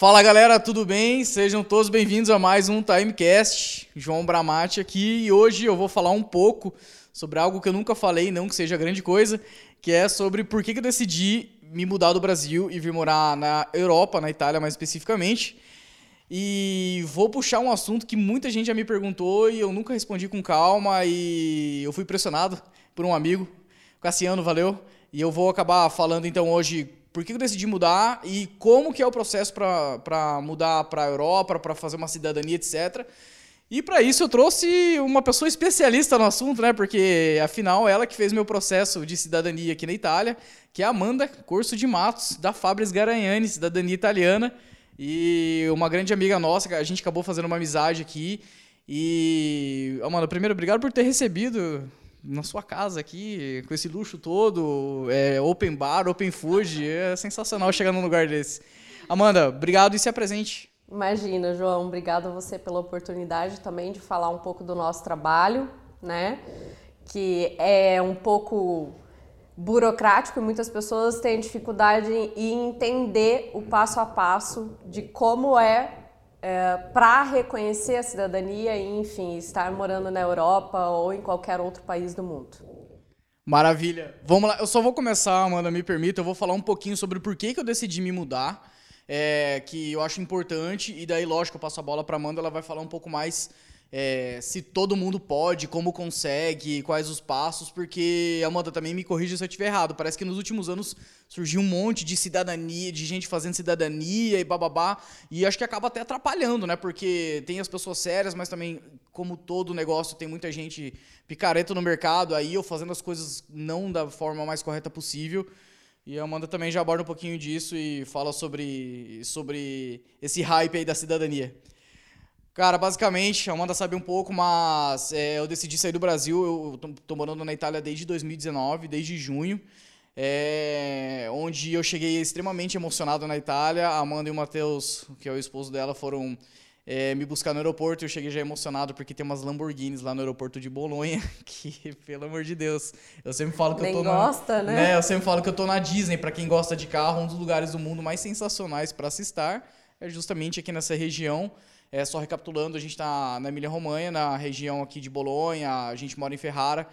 Fala galera, tudo bem? Sejam todos bem-vindos a mais um Timecast. João Bramati aqui e hoje eu vou falar um pouco sobre algo que eu nunca falei, não que seja grande coisa, que é sobre por que, eu decidi me mudar do Brasil e vir morar na Europa, na Itália mais especificamente. E vou puxar um assunto que muita gente já me perguntou e eu nunca respondi com calma e eu fui pressionado por um amigo, Cassiano, valeu. E eu vou acabar falando então hoje por que eu decidi mudar e como que é o processo para mudar para a Europa, para fazer uma cidadania, etc. E para isso eu trouxe uma pessoa especialista no assunto, né? Porque afinal ela que fez meu processo de cidadania aqui na Itália, que é a Amanda Corso de Matos, da Fabris Garanhani, cidadania italiana. E uma grande amiga nossa, a gente acabou fazendo uma amizade aqui. E, Amanda, primeiro, obrigado por ter recebido na sua casa aqui, com esse luxo todo, é, open bar, open food, é sensacional chegar num lugar desse. Amanda, obrigado e se apresente. Imagina, João, obrigado a você pela oportunidade também de falar um pouco do nosso trabalho, né? Que é um pouco burocrático e muitas pessoas têm dificuldade em entender o passo a passo de como é é, para reconhecer a cidadania e, enfim, estar morando na Europa ou em qualquer outro país do mundo. Maravilha. Vamos lá. Eu só vou começar, Amanda, me permita. Eu vou falar um pouquinho sobre por que, que eu decidi me mudar, é, que eu acho importante. E daí, lógico, eu passo a bola para Amanda, ela vai falar um pouco mais é, se todo mundo pode, como consegue, quais os passos, porque, Amanda, também me corrija se eu estiver errado. Parece que nos últimos anos surgiu um monte de cidadania, de gente fazendo cidadania e bababá, e acho que acaba até atrapalhando, né? Porque tem as pessoas sérias, mas também, como todo negócio, tem muita gente picareta no mercado aí, ou fazendo as coisas não da forma mais correta possível. E a Amanda também já aborda um pouquinho disso e fala sobre, sobre esse hype aí da cidadania. Cara, basicamente, a Amanda sabe um pouco, mas é, eu decidi sair do Brasil. Eu tô, tô, morando na Itália desde 2019, desde junho, é, onde eu cheguei extremamente emocionado na Itália. A Amanda e o Matheus, que é o esposo dela, foram é, me buscar no aeroporto. Eu cheguei já emocionado porque tem umas Lamborghinis lá no aeroporto de Bolonha, que, pelo amor de Deus, eu sempre falo que Nem eu tô gosta, na, né? né? Eu sempre falo que eu tô na Disney, para quem gosta de carro, um dos lugares do mundo mais sensacionais para se estar é justamente aqui nessa região. É, só recapitulando, a gente está na Emília-Romanha, na região aqui de Bolonha, a gente mora em Ferrara.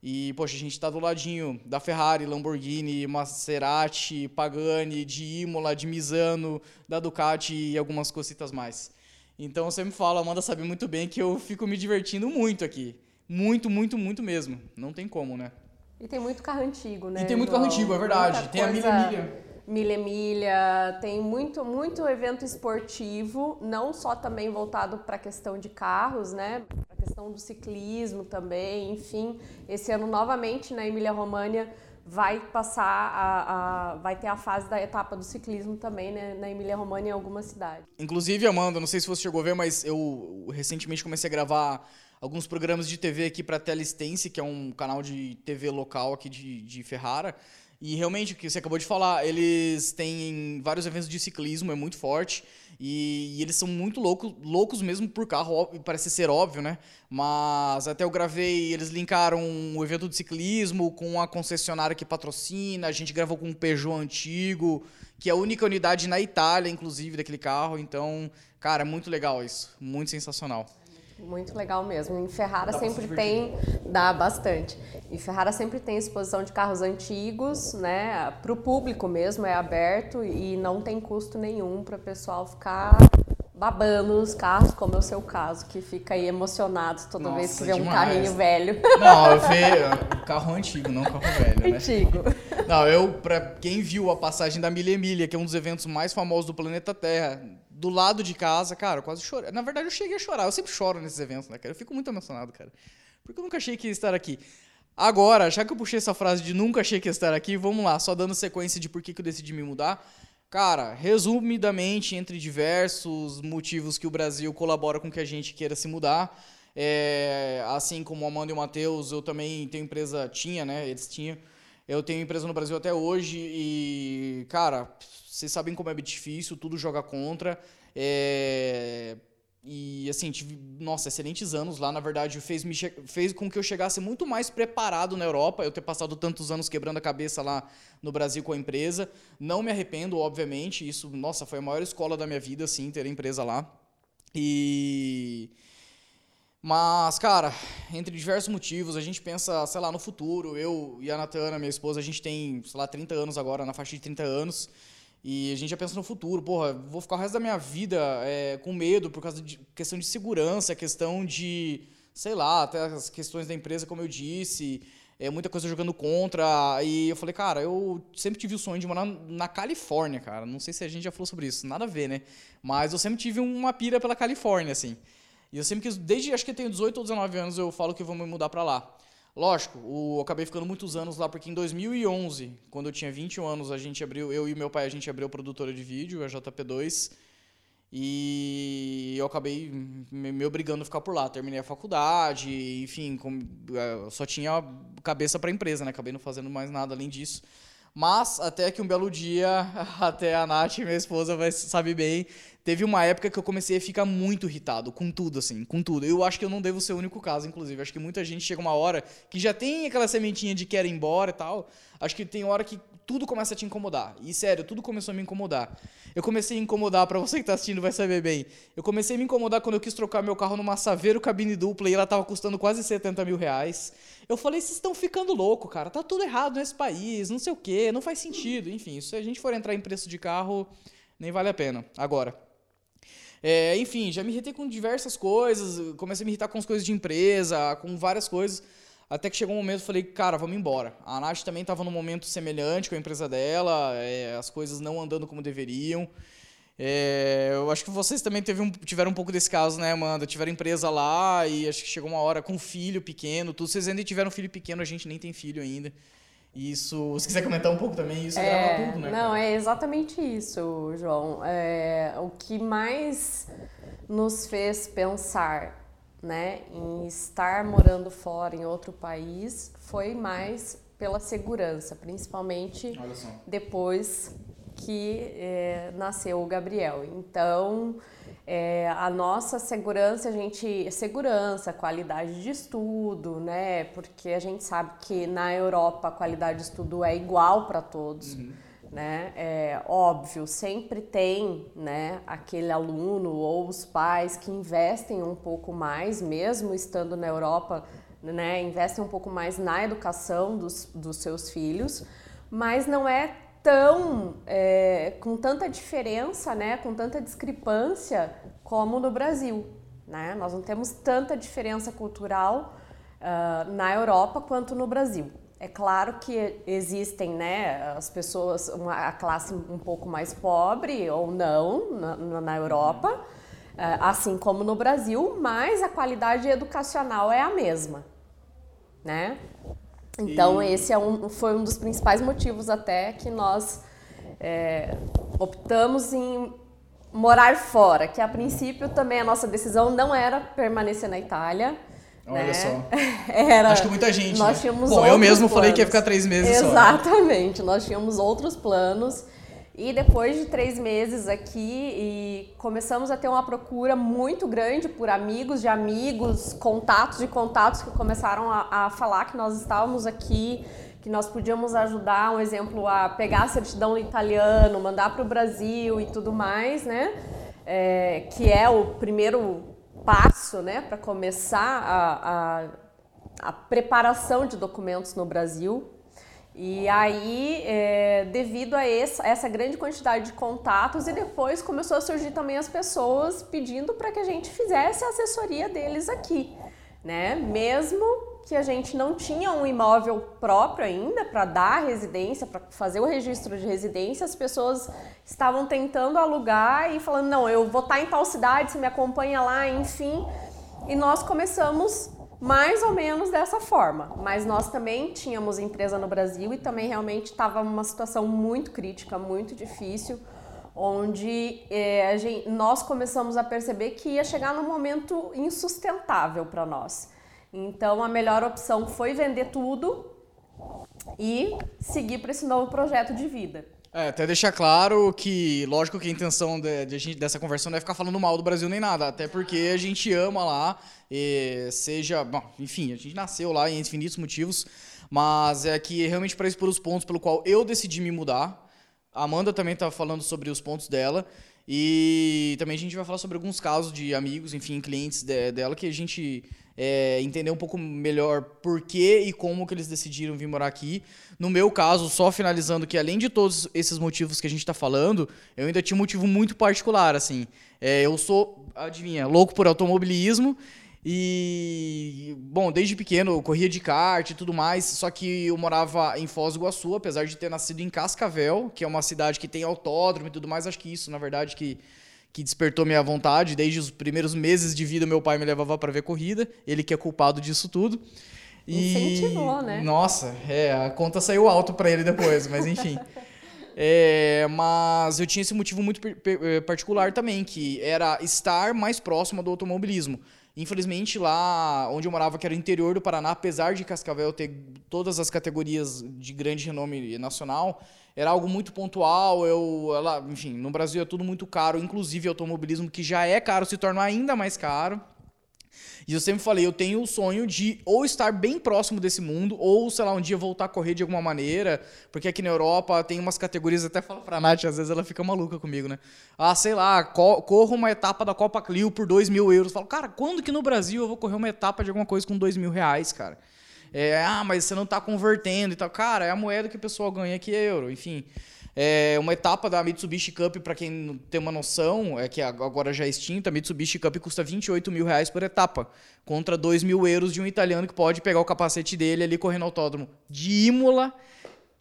E, poxa, a gente está do ladinho da Ferrari, Lamborghini, Maserati, Pagani, de Imola, de Misano, da Ducati e algumas cositas mais. Então, eu sempre falo, a Amanda sabe muito bem que eu fico me divertindo muito aqui. Muito, muito, muito mesmo. Não tem como, né? E tem muito carro antigo, né? E tem muito carro antigo, é verdade. Tem a Milha Milha. Milha Milha, tem muito, muito evento esportivo, não só também voltado para a questão de carros, né? A questão do ciclismo também, enfim. Esse ano, novamente, na Emília-România, vai passar a, a, vai ter a fase da etapa do ciclismo também né, na Emília-România em algumas cidades. Inclusive, Amanda, não sei se você chegou a ver, mas eu recentemente comecei a gravar alguns programas de TV aqui para Telestense, que é um canal de TV local aqui de, de Ferrara. E realmente, o que você acabou de falar, eles têm vários eventos de ciclismo, é muito forte. E, e eles são muito loucos, loucos mesmo por carro, óbvio, parece ser óbvio, né? Mas até eu gravei, eles linkaram o evento de ciclismo com a concessionária que patrocina, a gente gravou com um Peugeot antigo, que é a única unidade na Itália, inclusive, daquele carro. Então, cara, é muito legal isso, muito sensacional. Muito legal mesmo. Em Ferrara dá sempre tem, dá bastante. Em Ferrara sempre tem exposição de carros antigos, né? Para o público mesmo é aberto e não tem custo nenhum para o pessoal ficar babando nos carros, como é o seu caso, que fica aí emocionado toda Nossa, vez que vê demais. um carrinho velho. Não, eu vejo carro antigo, não carro velho, né? Antigo. Não, eu, pra quem viu a passagem da Milha Emília, que é um dos eventos mais famosos do planeta Terra, do lado de casa, cara, eu quase chorei. Na verdade, eu cheguei a chorar. Eu sempre choro nesses eventos, né, cara? Eu fico muito emocionado, cara. Porque eu nunca achei que ia estar aqui. Agora, já que eu puxei essa frase de nunca achei que ia estar aqui, vamos lá, só dando sequência de por que, que eu decidi me mudar. Cara, resumidamente, entre diversos motivos que o Brasil colabora com que a gente queira se mudar, é, assim como o Amanda e o Matheus, eu também tenho empresa, tinha, né? Eles tinham. Eu tenho empresa no Brasil até hoje e, cara, vocês sabem como é difícil, tudo joga contra. É, e assim, tive, nossa, excelentes anos lá. Na verdade, fez, me, fez com que eu chegasse muito mais preparado na Europa, eu ter passado tantos anos quebrando a cabeça lá no Brasil com a empresa. Não me arrependo, obviamente. Isso, nossa, foi a maior escola da minha vida, assim, ter a empresa lá. E. Mas, cara, entre diversos motivos, a gente pensa, sei lá, no futuro. Eu e a Natana, minha esposa, a gente tem, sei lá, 30 anos agora, na faixa de 30 anos. E a gente já pensa no futuro, porra, vou ficar o resto da minha vida é, com medo por causa de questão de segurança, questão de, sei lá, até as questões da empresa, como eu disse, é, muita coisa jogando contra. E eu falei, cara, eu sempre tive o sonho de morar na Califórnia, cara. Não sei se a gente já falou sobre isso, nada a ver, né? Mas eu sempre tive uma pira pela Califórnia, assim. E eu sempre quis, desde acho que eu tenho 18 ou 19 anos, eu falo que eu vou me mudar para lá. Lógico, eu acabei ficando muitos anos lá, porque em 2011, quando eu tinha 21 anos, a gente abriu, eu e meu pai, a gente abriu a produtora de vídeo, a JP2, e eu acabei me, obrigando a ficar por lá. Terminei a faculdade, enfim, é, só tinha cabeça para empresa, né? Acabei não fazendo mais nada além disso. Mas até que um belo dia, até a Nath, minha esposa, vai, sabe bem, Teve uma época que eu comecei a ficar muito irritado com tudo, assim, com tudo. Eu acho que eu não devo ser o único caso, inclusive. Acho que muita gente chega uma hora que já tem aquela sementinha de quer ir embora e tal. Acho que tem hora que tudo começa a te incomodar. E sério, tudo começou a me incomodar. Eu comecei a incomodar, para você que tá assistindo vai saber bem. Eu comecei a me incomodar quando eu quis trocar meu carro numa Saveiro cabine dupla e ela tava custando quase 70 mil reais. Eu falei, vocês estão ficando louco, cara. Tá tudo errado nesse país, não sei o quê, não faz sentido. Enfim, se a gente for entrar em preço de carro, nem vale a pena. Agora, é, enfim, já me irritei com diversas coisas, comecei a me irritar com as coisas de empresa, com várias coisas. Até que chegou um momento eu falei, cara, vamos embora. A Nath também estava num momento semelhante com a empresa dela, é, as coisas não andando como deveriam. É, eu acho que vocês também um, tiveram um pouco desse caso, né, Amanda? Tiveram empresa lá e acho que chegou uma hora com filho pequeno, tudo. Vocês ainda tiveram filho pequeno, a gente nem tem filho ainda. Isso, se quiser comentar um pouco também, isso é, grava tudo, né? Não, é exatamente isso, João. É, o que mais nos fez pensar né, em estar morando fora em outro país foi mais pela segurança, principalmente depois que é, nasceu o Gabriel. Então, é, a nossa segurança, a gente. Segurança, qualidade de estudo, né? Porque a gente sabe que na Europa a qualidade de estudo é igual para todos. Uhum. Né? É óbvio, sempre tem né, aquele aluno ou os pais que investem um pouco mais, mesmo estando na Europa, né, investem um pouco mais na educação dos, dos seus filhos, mas não é tão é, com tanta diferença, né, com tanta discrepância como no Brasil. Né? Nós não temos tanta diferença cultural uh, na Europa quanto no Brasil. É claro que existem né, as pessoas, uma, a classe um pouco mais pobre ou não na, na Europa, uh, assim como no Brasil, mas a qualidade educacional é a mesma. Né? Então, e... esse é um, foi um dos principais motivos até que nós é, optamos em morar fora, que a princípio também a nossa decisão não era permanecer na Itália. Olha né? só. Era, Acho que muita gente. Nós né? tínhamos Bom, eu mesmo planos. falei que ia ficar três meses Exatamente. só. Exatamente. Nós tínhamos outros planos. E depois de três meses aqui, e começamos a ter uma procura muito grande por amigos de amigos, contatos de contatos que começaram a, a falar que nós estávamos aqui, que nós podíamos ajudar, um exemplo, a pegar a certidão italiano, mandar para o Brasil e tudo mais, né? É, que é o primeiro passo, né, para começar a, a, a preparação de documentos no Brasil. E aí, é, devido a essa, essa, grande quantidade de contatos, e depois começou a surgir também as pessoas pedindo para que a gente fizesse a assessoria deles aqui, né? Mesmo que a gente não tinha um imóvel próprio ainda para dar residência, para fazer o registro de residência, as pessoas estavam tentando alugar e falando: não, eu vou estar tá em tal cidade, você me acompanha lá, enfim. E nós começamos mais ou menos dessa forma. Mas nós também tínhamos empresa no Brasil e também realmente estava uma situação muito crítica, muito difícil, onde é, gente, nós começamos a perceber que ia chegar num momento insustentável para nós. Então a melhor opção foi vender tudo e seguir para esse novo projeto de vida. É, até deixar claro que, lógico que a intenção de, de gente, dessa conversa não é ficar falando mal do Brasil nem nada, até porque a gente ama lá, seja, bom, enfim, a gente nasceu lá em infinitos motivos, mas é que realmente para expor os pontos pelo qual eu decidi me mudar. A Amanda também tá falando sobre os pontos dela. E também a gente vai falar sobre alguns casos de amigos, enfim, clientes de, dela que a gente é, entender um pouco melhor por que e como que eles decidiram vir morar aqui. No meu caso, só finalizando que além de todos esses motivos que a gente está falando, eu ainda tinha um motivo muito particular, assim. É, eu sou, adivinha, louco por automobilismo e, bom, desde pequeno eu corria de kart e tudo mais, só que eu morava em Foz do Iguaçu, apesar de ter nascido em Cascavel, que é uma cidade que tem autódromo e tudo mais, acho que isso, na verdade, que, que despertou minha vontade. Desde os primeiros meses de vida, meu pai me levava para ver corrida, ele que é culpado disso tudo. E... Incentivou, né? Nossa, é, a conta saiu alto para ele depois, mas enfim. É, mas eu tinha esse motivo muito eh, particular também, que era estar mais próximo do automobilismo. Infelizmente, lá onde eu morava, que era o interior do Paraná, apesar de Cascavel ter todas as categorias de grande renome nacional, era algo muito pontual. Eu, ela, enfim, no Brasil é tudo muito caro, inclusive automobilismo, que já é caro, se torna ainda mais caro. E eu sempre falei, eu tenho o sonho de ou estar bem próximo desse mundo, ou, sei lá, um dia voltar a correr de alguma maneira, porque aqui na Europa tem umas categorias, até falo pra Nath, às vezes ela fica maluca comigo, né? Ah, sei lá, corro uma etapa da Copa Clio por 2 mil euros. falo, cara, quando que no Brasil eu vou correr uma etapa de alguma coisa com 2 mil reais, cara? É, ah, mas você não tá convertendo e tal. Cara, é a moeda que o pessoal ganha aqui é euro, enfim. É uma etapa da Mitsubishi Cup, para quem tem uma noção, é que agora já é extinta, a Mitsubishi Cup custa 28 mil reais por etapa, contra 2 mil euros de um italiano que pode pegar o capacete dele ali correndo no autódromo de Imola,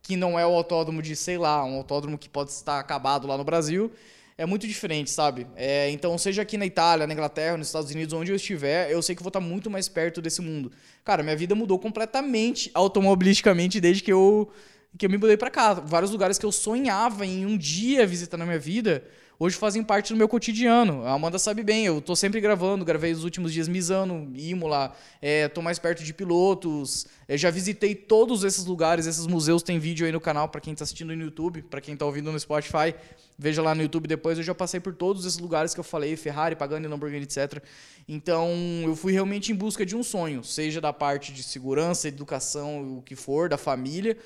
que não é o autódromo de, sei lá, um autódromo que pode estar acabado lá no Brasil. É muito diferente, sabe? É, então, seja aqui na Itália, na Inglaterra, nos Estados Unidos, onde eu estiver, eu sei que vou estar muito mais perto desse mundo. Cara, minha vida mudou completamente automobilisticamente desde que eu que eu me mudei para cá. Vários lugares que eu sonhava em um dia visitar na minha vida, hoje fazem parte do meu cotidiano. A Amanda sabe bem, eu tô sempre gravando, gravei os últimos dias Misano, Imola, é, tô mais perto de pilotos, é, já visitei todos esses lugares, esses museus tem vídeo aí no canal para quem tá assistindo no YouTube, para quem tá ouvindo no Spotify, veja lá no YouTube depois, eu já passei por todos esses lugares que eu falei, Ferrari, Pagani, Lamborghini, etc. Então, eu fui realmente em busca de um sonho, seja da parte de segurança, educação, o que for, da família,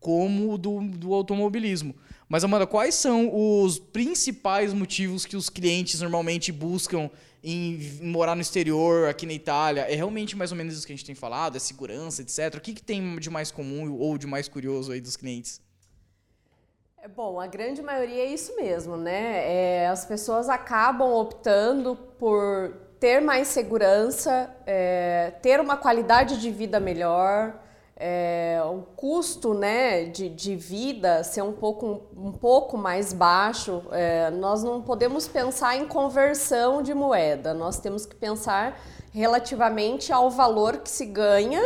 como do, do automobilismo. Mas, Amanda, quais são os principais motivos que os clientes normalmente buscam em morar no exterior, aqui na Itália? É realmente mais ou menos isso que a gente tem falado? É segurança, etc. O que, que tem de mais comum ou de mais curioso aí dos clientes? É bom, a grande maioria é isso mesmo, né? É, as pessoas acabam optando por ter mais segurança, é, ter uma qualidade de vida melhor, é, o custo né, de, de vida ser um pouco, um pouco mais baixo, é, nós não podemos pensar em conversão de moeda, nós temos que pensar relativamente ao valor que se ganha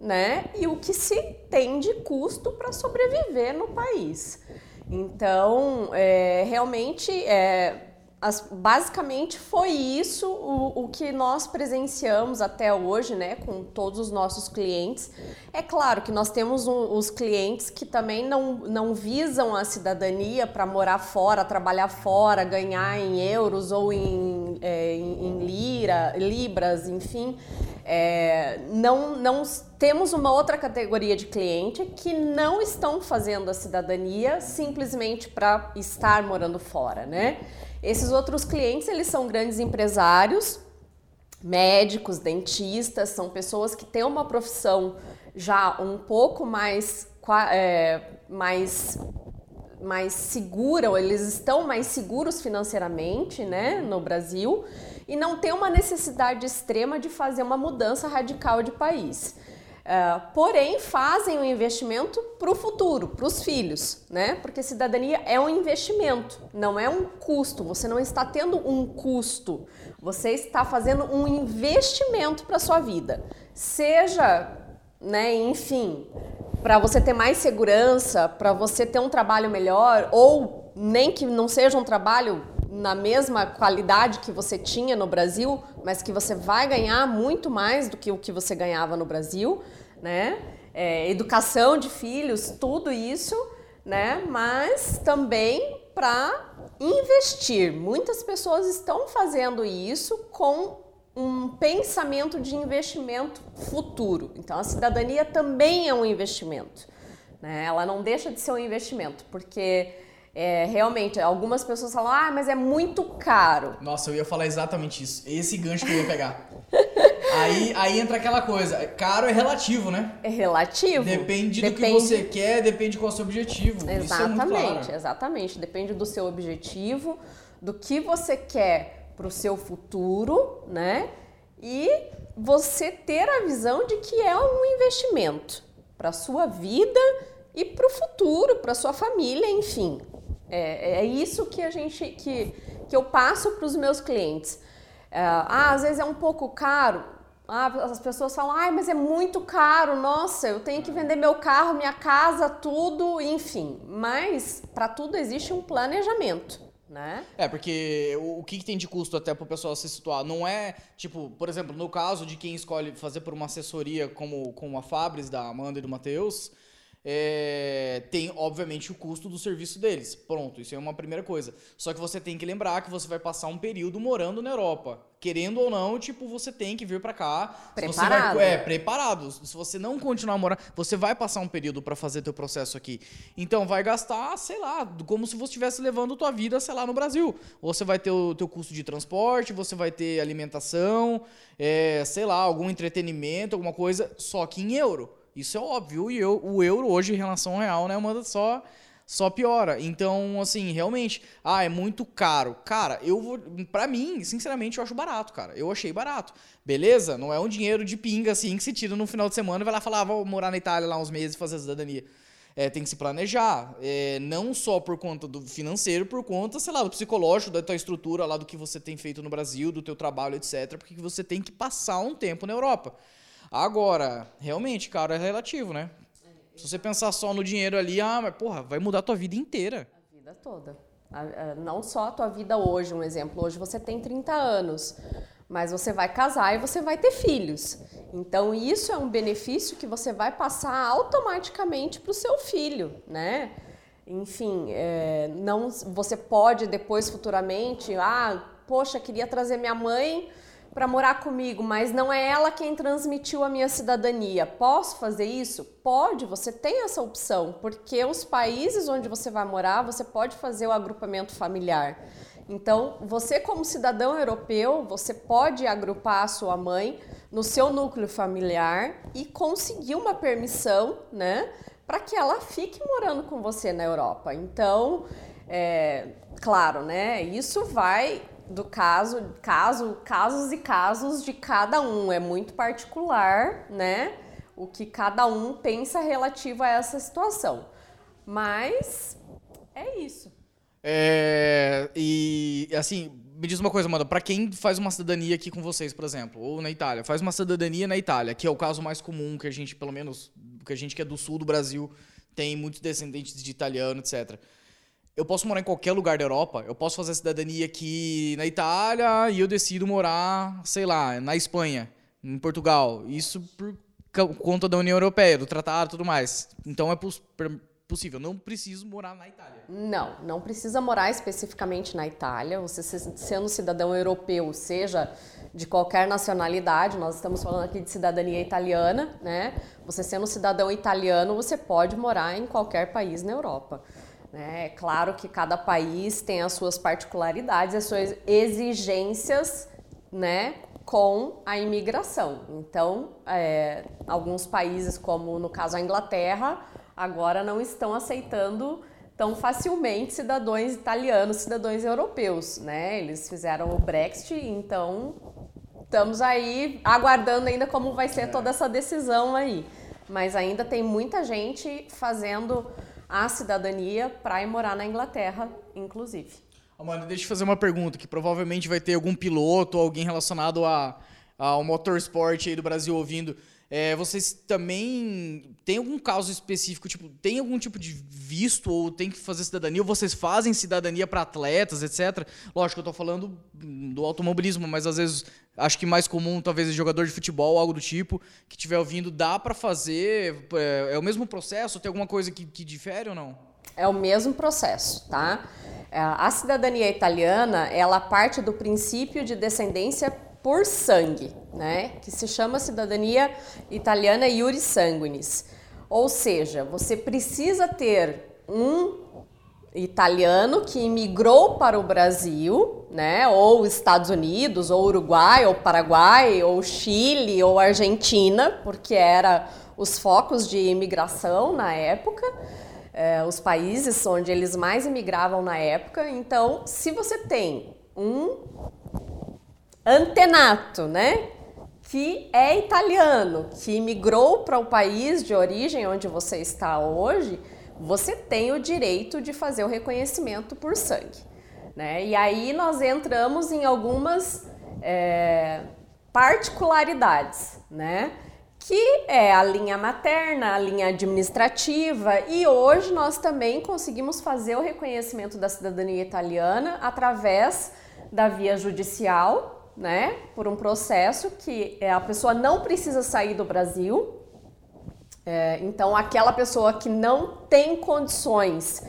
né, e o que se tem de custo para sobreviver no país. Então, é, realmente, é, as, basicamente foi isso o, o que nós presenciamos até hoje, né, com todos os nossos clientes. É claro que nós temos um, os clientes que também não, não visam a cidadania para morar fora, trabalhar fora, ganhar em euros ou em, é, em, em lira, libras, enfim. É, não, não temos uma outra categoria de cliente que não estão fazendo a cidadania simplesmente para estar morando fora, né? Esses outros clientes, eles são grandes empresários, médicos, dentistas, são pessoas que têm uma profissão já um pouco mais, é, mais, mais segura, ou eles estão mais seguros financeiramente né, no Brasil e não tem uma necessidade extrema de fazer uma mudança radical de país. Uh, porém, fazem o um investimento para o futuro, para os filhos, né? Porque cidadania é um investimento, não é um custo. Você não está tendo um custo, você está fazendo um investimento para sua vida. Seja, né, enfim, para você ter mais segurança, para você ter um trabalho melhor, ou nem que não seja um trabalho na mesma qualidade que você tinha no Brasil, mas que você vai ganhar muito mais do que o que você ganhava no Brasil, né? É, educação de filhos, tudo isso, né? Mas também para investir. Muitas pessoas estão fazendo isso com um pensamento de investimento futuro. Então, a cidadania também é um investimento. Né? Ela não deixa de ser um investimento, porque é, realmente algumas pessoas falam: ah, mas é muito caro. Nossa, eu ia falar exatamente isso. Esse gancho que eu ia pegar. aí, aí entra aquela coisa: caro é relativo, né? É relativo. Depende, depende... do que você quer, depende qual é o seu objetivo. Exatamente, é exatamente. Depende do seu objetivo, do que você quer para o seu futuro, né? E você ter a visão de que é um investimento para a sua vida e para o futuro, para sua família, enfim. É, é isso que a gente que, que eu passo para os meus clientes. É, ah, às vezes é um pouco caro. Ah, as pessoas falam, ai, mas é muito caro, nossa, eu tenho que vender meu carro, minha casa, tudo, enfim. Mas para tudo existe um planejamento né? É, porque o, o que, que, tem de custo até para o pessoal se situar? Não é, tipo, por exemplo, no caso de quem escolhe fazer por uma assessoria como, como a Fabris, da Amanda e do Matheus, é, tem, obviamente, o custo do serviço deles. Pronto, isso é uma primeira coisa. Só que você tem que lembrar que você vai passar um período morando na Europa. Querendo ou não, tipo, você tem que vir para cá. Preparado. Vai, é, preparado. Se você não continuar morando, você vai passar um período para fazer teu processo aqui. Então, vai gastar, sei lá, como se você estivesse levando tua vida, sei lá, no Brasil. Você vai ter o teu custo de transporte, você vai ter alimentação, é, sei lá, algum entretenimento, alguma coisa, só que em euro. Isso é óbvio. E eu, o euro hoje, em relação ao real, né, manda só só piora. Então, assim, realmente, ah, é muito caro. Cara, eu vou. Pra mim, sinceramente, eu acho barato, cara. Eu achei barato. Beleza? Não é um dinheiro de pinga assim que se tira no final de semana e vai lá falar, ah, vou morar na Itália lá uns meses e fazer a cidadania. É, tem que se planejar. É, não só por conta do financeiro, por conta, sei lá, do psicológico, da tua estrutura lá, do que você tem feito no Brasil, do teu trabalho, etc. Porque você tem que passar um tempo na Europa. Agora, realmente, cara, é relativo, né? Se você pensar só no dinheiro ali, ah, mas porra, vai mudar a tua vida inteira. A vida toda. Não só a tua vida hoje, um exemplo. Hoje você tem 30 anos, mas você vai casar e você vai ter filhos. Então, isso é um benefício que você vai passar automaticamente para o seu filho, né? Enfim, é, não, você pode depois, futuramente, ah, poxa, queria trazer minha mãe para morar comigo, mas não é ela quem transmitiu a minha cidadania. Posso fazer isso? Pode, você tem essa opção, porque os países onde você vai morar, você pode fazer o agrupamento familiar. Então, você como cidadão europeu, você pode agrupar a sua mãe no seu núcleo familiar e conseguir uma permissão, né, para que ela fique morando com você na Europa. Então, é, claro, né, isso vai do caso, caso, casos e casos de cada um. É muito particular, né? O que cada um pensa relativo a essa situação. Mas é isso. É, e assim, me diz uma coisa, Amanda, para quem faz uma cidadania aqui com vocês, por exemplo, ou na Itália, faz uma cidadania na Itália, que é o caso mais comum que a gente, pelo menos, que a gente que é do sul do Brasil, tem muitos descendentes de italiano, etc eu posso morar em qualquer lugar da Europa, eu posso fazer cidadania aqui na Itália e eu decido morar, sei lá, na Espanha, em Portugal. Isso por conta da União Europeia, do tratado e tudo mais. Então é possível, não preciso morar na Itália. Não, não precisa morar especificamente na Itália. Você sendo cidadão europeu, seja de qualquer nacionalidade, nós estamos falando aqui de cidadania italiana, né? Você sendo cidadão italiano, você pode morar em qualquer país na Europa. Né? É claro que cada país tem as suas particularidades, as suas exigências né, com a imigração. Então, é, alguns países, como no caso a Inglaterra, agora não estão aceitando tão facilmente cidadãos italianos, cidadãos europeus. Né? Eles fizeram o Brexit, então estamos aí aguardando ainda como vai ser toda essa decisão aí. Mas ainda tem muita gente fazendo a cidadania para ir morar na Inglaterra, inclusive. Amanda, deixa eu fazer uma pergunta que provavelmente vai ter algum piloto ou alguém relacionado a, ao motorsport aí do Brasil ouvindo. É, vocês também tem algum caso específico, tipo, tem algum tipo de visto ou tem que fazer cidadania, ou vocês fazem cidadania para atletas, etc. Lógico, eu estou falando do automobilismo, mas às vezes acho que mais comum, talvez, é jogador de futebol, algo do tipo, que estiver ouvindo, dá para fazer? É, é, o mesmo processo? Tem alguma coisa que, que difere ou não? É o mesmo processo, tá? É, a cidadania italiana, ela parte do princípio de descendência por sangue, né? Que se chama cidadania italiana iuris sanguinis. Ou seja, você precisa ter um italiano que imigrou para o Brasil, né? Ou Estados Unidos, ou Uruguai, ou Paraguai, ou Chile, ou Argentina, porque era os focos de imigração na época. É, os países onde eles mais imigravam na época. Então, se você tem um antenato, né, que é italiano, que migrou para o país de origem onde você está hoje, você tem o direito de fazer o reconhecimento por sangue. Né? E aí nós entramos em algumas é, particularidades, né? que é a linha materna, a linha administrativa, e hoje nós também conseguimos fazer o reconhecimento da cidadania italiana através da via judicial, né, por um processo que é, a pessoa não precisa sair do Brasil. É, então, aquela pessoa que não tem condições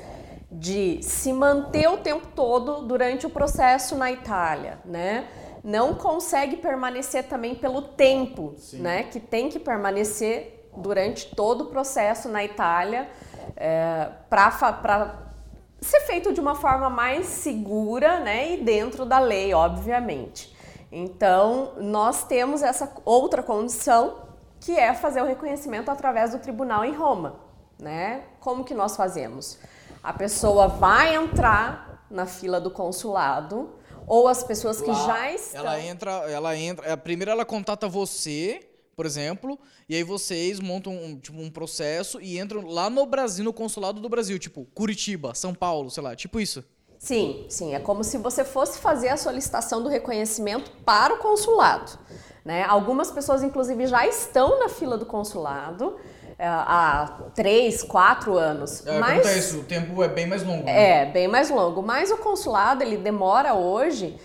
de se manter o tempo todo durante o processo na Itália, né? Não consegue permanecer também pelo tempo, Sim. né? Que tem que permanecer durante todo o processo na Itália é, para ser feito de uma forma mais segura, né? E dentro da lei, obviamente. Então, nós temos essa outra condição que é fazer o reconhecimento através do tribunal em Roma, né? Como que nós fazemos? A pessoa vai entrar na fila do consulado ou as pessoas que Lá, já estão Ela entra, ela entra, é, primeiro ela contata você, por exemplo, e aí vocês montam um, tipo, um processo e entram lá no Brasil, no consulado do Brasil, tipo Curitiba, São Paulo, sei lá, tipo isso. Sim, sim. É como se você fosse fazer a solicitação do reconhecimento para o consulado. Né? Algumas pessoas, inclusive, já estão na fila do consulado é, há três, quatro anos. É, mas isso, o tempo é bem mais longo. Né? É, bem mais longo. Mas o consulado ele demora hoje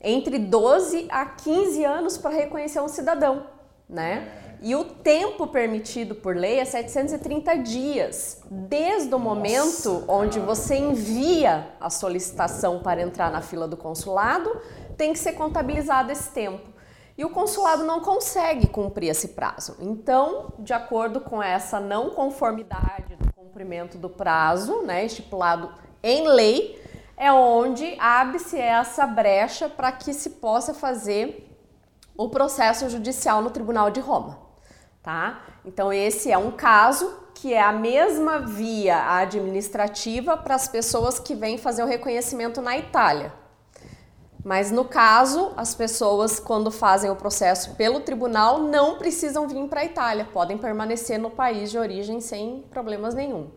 entre 12 a 15 anos para reconhecer um cidadão, né? E o tempo permitido por lei é 730 dias, desde o momento Nossa, onde você envia a solicitação para entrar na fila do consulado, tem que ser contabilizado esse tempo. E o consulado não consegue cumprir esse prazo. Então, de acordo com essa não conformidade do cumprimento do prazo, né, estipulado em lei, é onde abre-se essa brecha para que se possa fazer o processo judicial no Tribunal de Roma tá? Então esse é um caso que é a mesma via administrativa para as pessoas que vêm fazer o reconhecimento na Itália. Mas no caso, as pessoas quando fazem o processo pelo tribunal não precisam vir para a Itália, podem permanecer no país de origem sem problemas nenhum.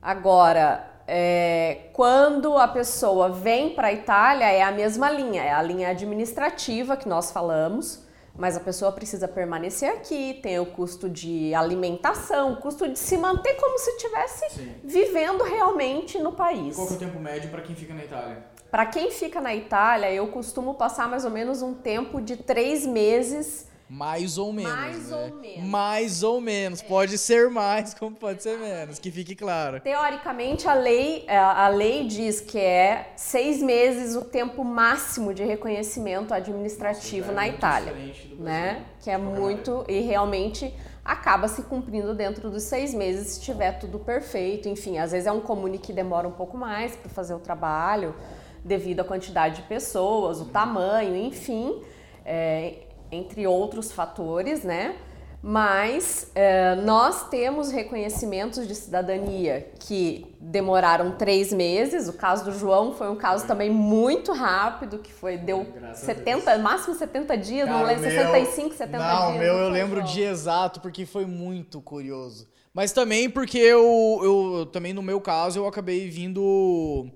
Agora, é, quando a pessoa vem para a Itália, é a mesma linha, é a linha administrativa que nós falamos mas a pessoa precisa permanecer aqui, tem o custo de alimentação, o custo de se manter como se estivesse vivendo realmente no país. Qual é o tempo médio para quem fica na Itália? Para quem fica na Itália, eu costumo passar mais ou menos um tempo de três meses mais ou menos. Mais né? ou menos. Mais ou menos. É. Pode ser mais, como pode ser menos, que fique claro. Teoricamente, a lei, é, a lei diz que é seis meses o tempo máximo de reconhecimento administrativo Nossa, é na Itália. Né? Que é muito. E realmente acaba se cumprindo dentro dos seis meses se tiver tudo perfeito. Enfim, às vezes é um comune que demora um pouco mais para fazer o trabalho, devido à quantidade de pessoas, o tamanho, enfim. É, entre outros fatores, né? Mas é, nós temos reconhecimentos de cidadania que demoraram três meses. O caso do João foi um caso também muito rápido, que foi deu Graças 70, máximo 70 dias, Cara, não lembro, 65, 70 não, dias. Não, meu, eu lembro o dia exato, porque foi muito curioso. Mas também porque eu, eu também no meu caso, eu acabei vindo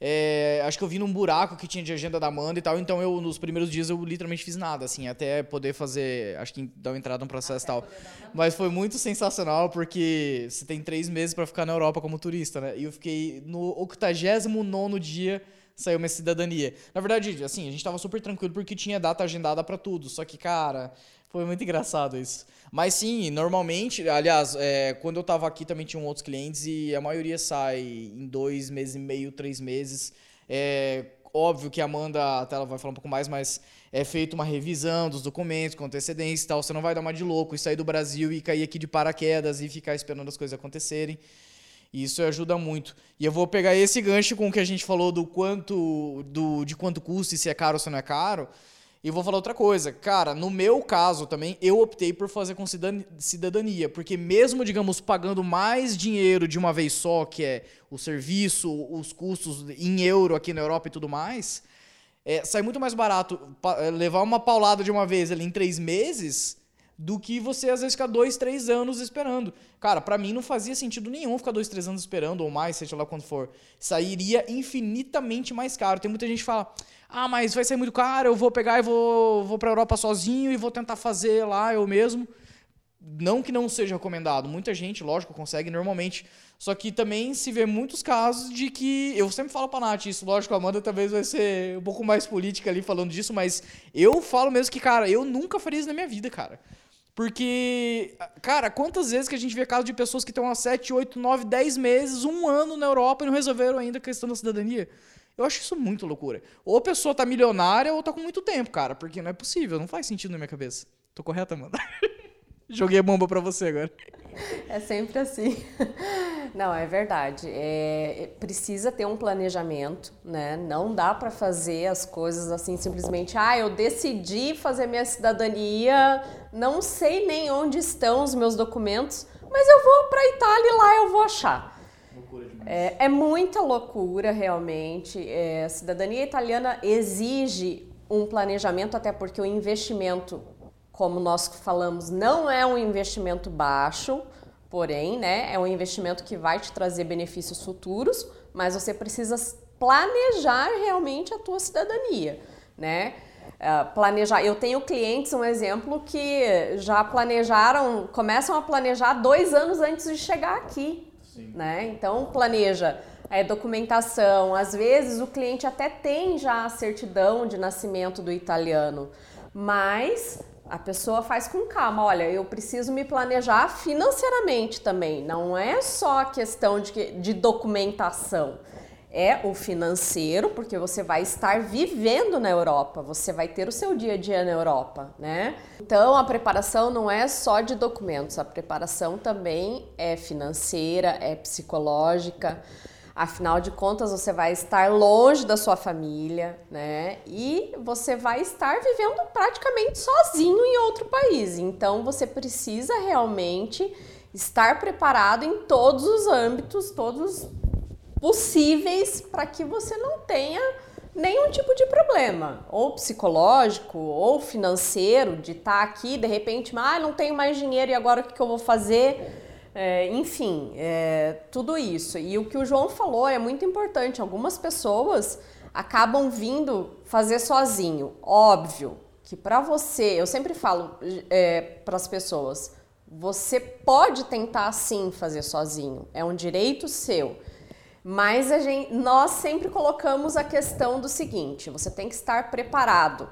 é, acho que eu vi num buraco que tinha de agenda da Amanda e tal, então eu, nos primeiros dias, eu literalmente fiz nada, assim, até poder fazer, acho que dar uma entrada no processo e tal. Mas foi muito sensacional, porque você tem três meses para ficar na Europa como turista, né? E eu fiquei no 89 dia saiu minha cidadania. Na verdade, assim, a gente tava super tranquilo porque tinha data agendada para tudo. Só que, cara, foi muito engraçado isso. Mas sim, normalmente, aliás, é, quando eu tava aqui também tinham outros clientes e a maioria sai em dois meses e meio, três meses. É, óbvio que a Amanda, até ela vai falar um pouco mais, mas é feita uma revisão dos documentos com antecedência e tal. Você não vai dar uma de louco e sair do Brasil e cair aqui de paraquedas e ficar esperando as coisas acontecerem. E isso ajuda muito. E eu vou pegar esse gancho com o que a gente falou do quanto do, de quanto custa e se é caro ou se não é caro. E vou falar outra coisa. Cara, no meu caso também, eu optei por fazer com cidadania. Porque mesmo, digamos, pagando mais dinheiro de uma vez só, que é o serviço, os custos em euro aqui na Europa e tudo mais, é, sai muito mais barato levar uma paulada de uma vez ali em três meses do que você às vezes ficar dois, três anos esperando. Cara, para mim não fazia sentido nenhum ficar dois, três anos esperando ou mais, seja lá quando for. Sairia infinitamente mais caro. Tem muita gente que fala: ah, mas vai sair muito caro, eu vou pegar e vou, vou pra Europa sozinho e vou tentar fazer lá eu mesmo. Não que não seja recomendado, muita gente, lógico, consegue normalmente. Só que também se vê muitos casos de que. Eu sempre falo pra Nath isso, lógico, a Amanda talvez vai ser um pouco mais política ali falando disso, mas eu falo mesmo que, cara, eu nunca faria isso na minha vida, cara. Porque, cara, quantas vezes que a gente vê casos de pessoas que estão há 7, 8, 9, 10 meses, um ano na Europa e não resolveram ainda a questão da cidadania? Eu acho isso muito loucura. Ou a pessoa tá milionária ou tá com muito tempo, cara, porque não é possível, não faz sentido na minha cabeça. Tô correta, mano? Joguei a bomba pra você agora. É sempre assim. Não, é verdade. É, precisa ter um planejamento, né? Não dá para fazer as coisas assim simplesmente. Ah, eu decidi fazer minha cidadania, não sei nem onde estão os meus documentos, mas eu vou para Itália e lá eu vou achar. É, é muita loucura, realmente. É, a cidadania italiana exige um planejamento, até porque o investimento como nós falamos, não é um investimento baixo, porém, né, é um investimento que vai te trazer benefícios futuros, mas você precisa planejar realmente a tua cidadania, né? Uh, planejar. Eu tenho clientes, um exemplo, que já planejaram, começam a planejar dois anos antes de chegar aqui, Né? Então planeja é, documentação. Às vezes o cliente até tem já a certidão de nascimento do italiano, mas a pessoa faz com calma. Olha, eu preciso me planejar financeiramente também. Não é só a questão de, de documentação. É o financeiro, porque você vai estar vivendo na Europa, você vai ter o seu dia a dia na Europa, né? Então a preparação não é só de documentos, a preparação também é financeira, é psicológica. Afinal de contas, você vai estar longe da sua família, né? E você vai estar vivendo praticamente sozinho em outro país. Então, você precisa realmente estar preparado em todos os âmbitos, todos possíveis, para que você não tenha nenhum tipo de problema, ou psicológico, ou financeiro, de estar aqui, de repente, ah, não tenho mais dinheiro e agora o que eu vou fazer? É, enfim, é, tudo isso. E o que o João falou é muito importante. Algumas pessoas acabam vindo fazer sozinho. Óbvio que para você, eu sempre falo é, para as pessoas, você pode tentar sim fazer sozinho, é um direito seu. Mas a gente, nós sempre colocamos a questão do seguinte: você tem que estar preparado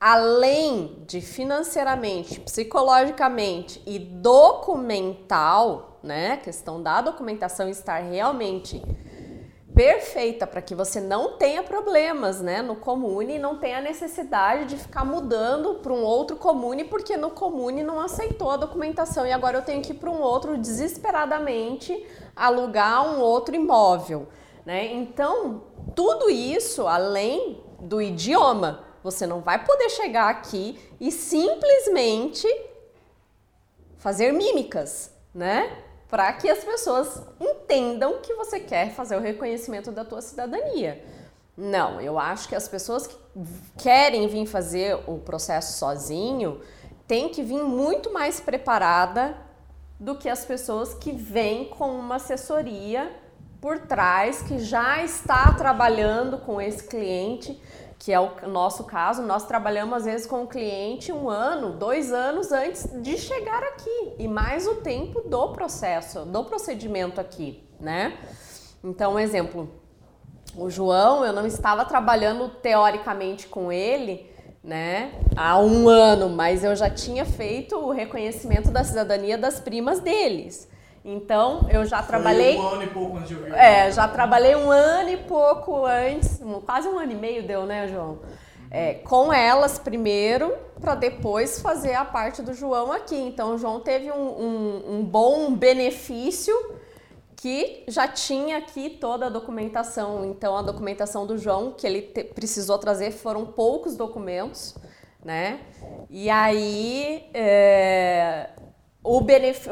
além de financeiramente, psicologicamente e documental, né? Questão da documentação estar realmente perfeita para que você não tenha problemas, né, no comune e não tenha necessidade de ficar mudando para um outro comune porque no comune não aceitou a documentação e agora eu tenho que ir para um outro desesperadamente alugar um outro imóvel, né? Então, tudo isso além do idioma, você não vai poder chegar aqui e simplesmente fazer mímicas, né? Para que as pessoas entendam que você quer fazer o reconhecimento da tua cidadania. Não, eu acho que as pessoas que querem vir fazer o processo sozinho têm que vir muito mais preparada do que as pessoas que vêm com uma assessoria por trás, que já está trabalhando com esse cliente que é o nosso caso, nós trabalhamos às vezes com o cliente um ano, dois anos antes de chegar aqui e mais o tempo do processo, do procedimento aqui, né? Então, um exemplo, O João, eu não estava trabalhando teoricamente com ele, né, há um ano, mas eu já tinha feito o reconhecimento da cidadania das primas deles. Então, eu já trabalhei. Foi um ano e pouco antes de eu vir. É, já trabalhei um ano e pouco antes, quase um ano e meio deu, né, João? É, com elas primeiro, para depois fazer a parte do João aqui. Então, o João teve um, um, um bom benefício que já tinha aqui toda a documentação. Então, a documentação do João que ele te, precisou trazer foram poucos documentos, né? E aí, é, o,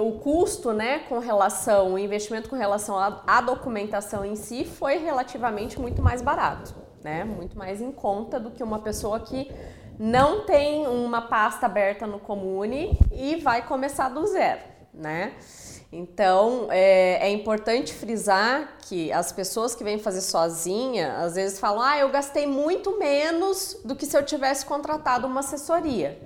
o custo, né, com relação, o investimento com relação à, à documentação em si foi relativamente muito mais barato, né? Muito mais em conta do que uma pessoa que não tem uma pasta aberta no Comune e vai começar do zero, né? Então, é, é, importante frisar que as pessoas que vêm fazer sozinha, às vezes falam, ah, eu gastei muito menos do que se eu tivesse contratado uma assessoria.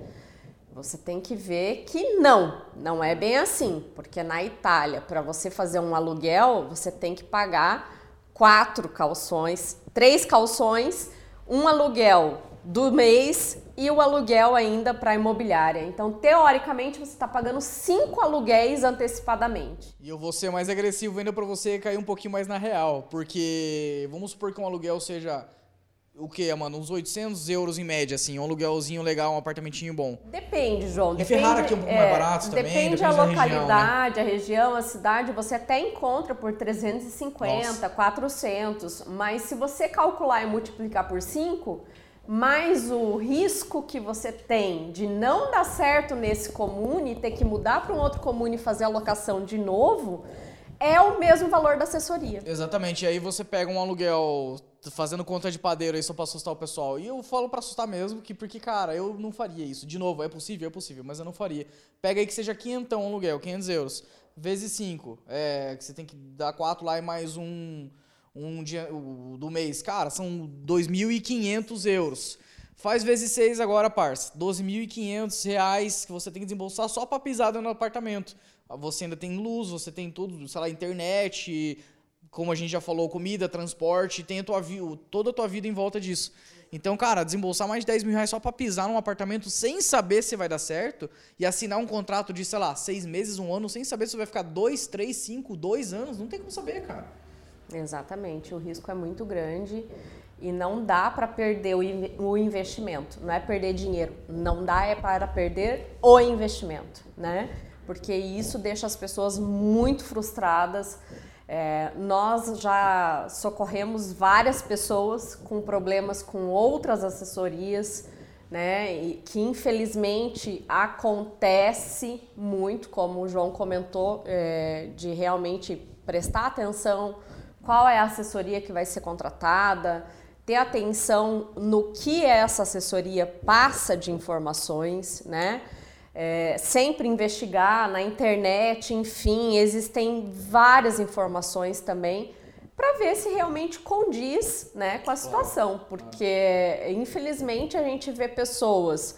Você tem que ver que não, não é bem assim, porque na Itália, para você fazer um aluguel, você tem que pagar quatro calções, três calções, um aluguel do mês e o aluguel ainda para imobiliária. Então, teoricamente, você está pagando cinco aluguéis antecipadamente. E eu vou ser mais agressivo ainda para você cair um pouquinho mais na real, porque vamos supor que um aluguel seja o que, mano? Uns 800 euros em média, assim, um aluguelzinho legal, um apartamentinho bom. Depende, João. E depende, Ferrara aqui é um pouco é, mais barato também. Depende, da localidade, região, né? a região, a cidade, você até encontra por 350, Nossa. 400, mas se você calcular e multiplicar por 5, mais o risco que você tem de não dar certo nesse comune, ter que mudar para um outro comune e fazer a locação de novo, é o mesmo valor da assessoria. Exatamente. E aí você pega um aluguel fazendo conta de padeiro aí só para assustar o pessoal. E eu falo para assustar mesmo, que porque, cara, eu não faria isso. De novo, é possível, é possível, mas eu não faria. Pega aí que seja quinhentão um aluguel, 500 euros, vezes 5. É, que você tem que dar 4 lá e mais um um dia o, do mês. Cara, são 2.500 euros. Faz vezes 6 agora, parça. 12.500 reais que você tem que desembolsar só para pisar no apartamento. Você ainda tem luz, você tem tudo, sei lá, internet, como a gente já falou, comida, transporte, tem a tua, toda a tua vida em volta disso. Então, cara, desembolsar mais de 10 mil reais só para pisar num apartamento sem saber se vai dar certo e assinar um contrato de, sei lá, seis meses, um ano, sem saber se vai ficar dois, três, cinco, dois anos, não tem como saber, cara. Exatamente, o risco é muito grande e não dá para perder o investimento, não é perder dinheiro, não dá é para perder o investimento, né? Porque isso deixa as pessoas muito frustradas. É, nós já socorremos várias pessoas com problemas com outras assessorias, né? E que infelizmente acontece muito, como o João comentou, é, de realmente prestar atenção qual é a assessoria que vai ser contratada, ter atenção no que essa assessoria passa de informações, né? É, sempre investigar na internet, enfim, existem várias informações também para ver se realmente condiz né, com a situação, porque infelizmente a gente vê pessoas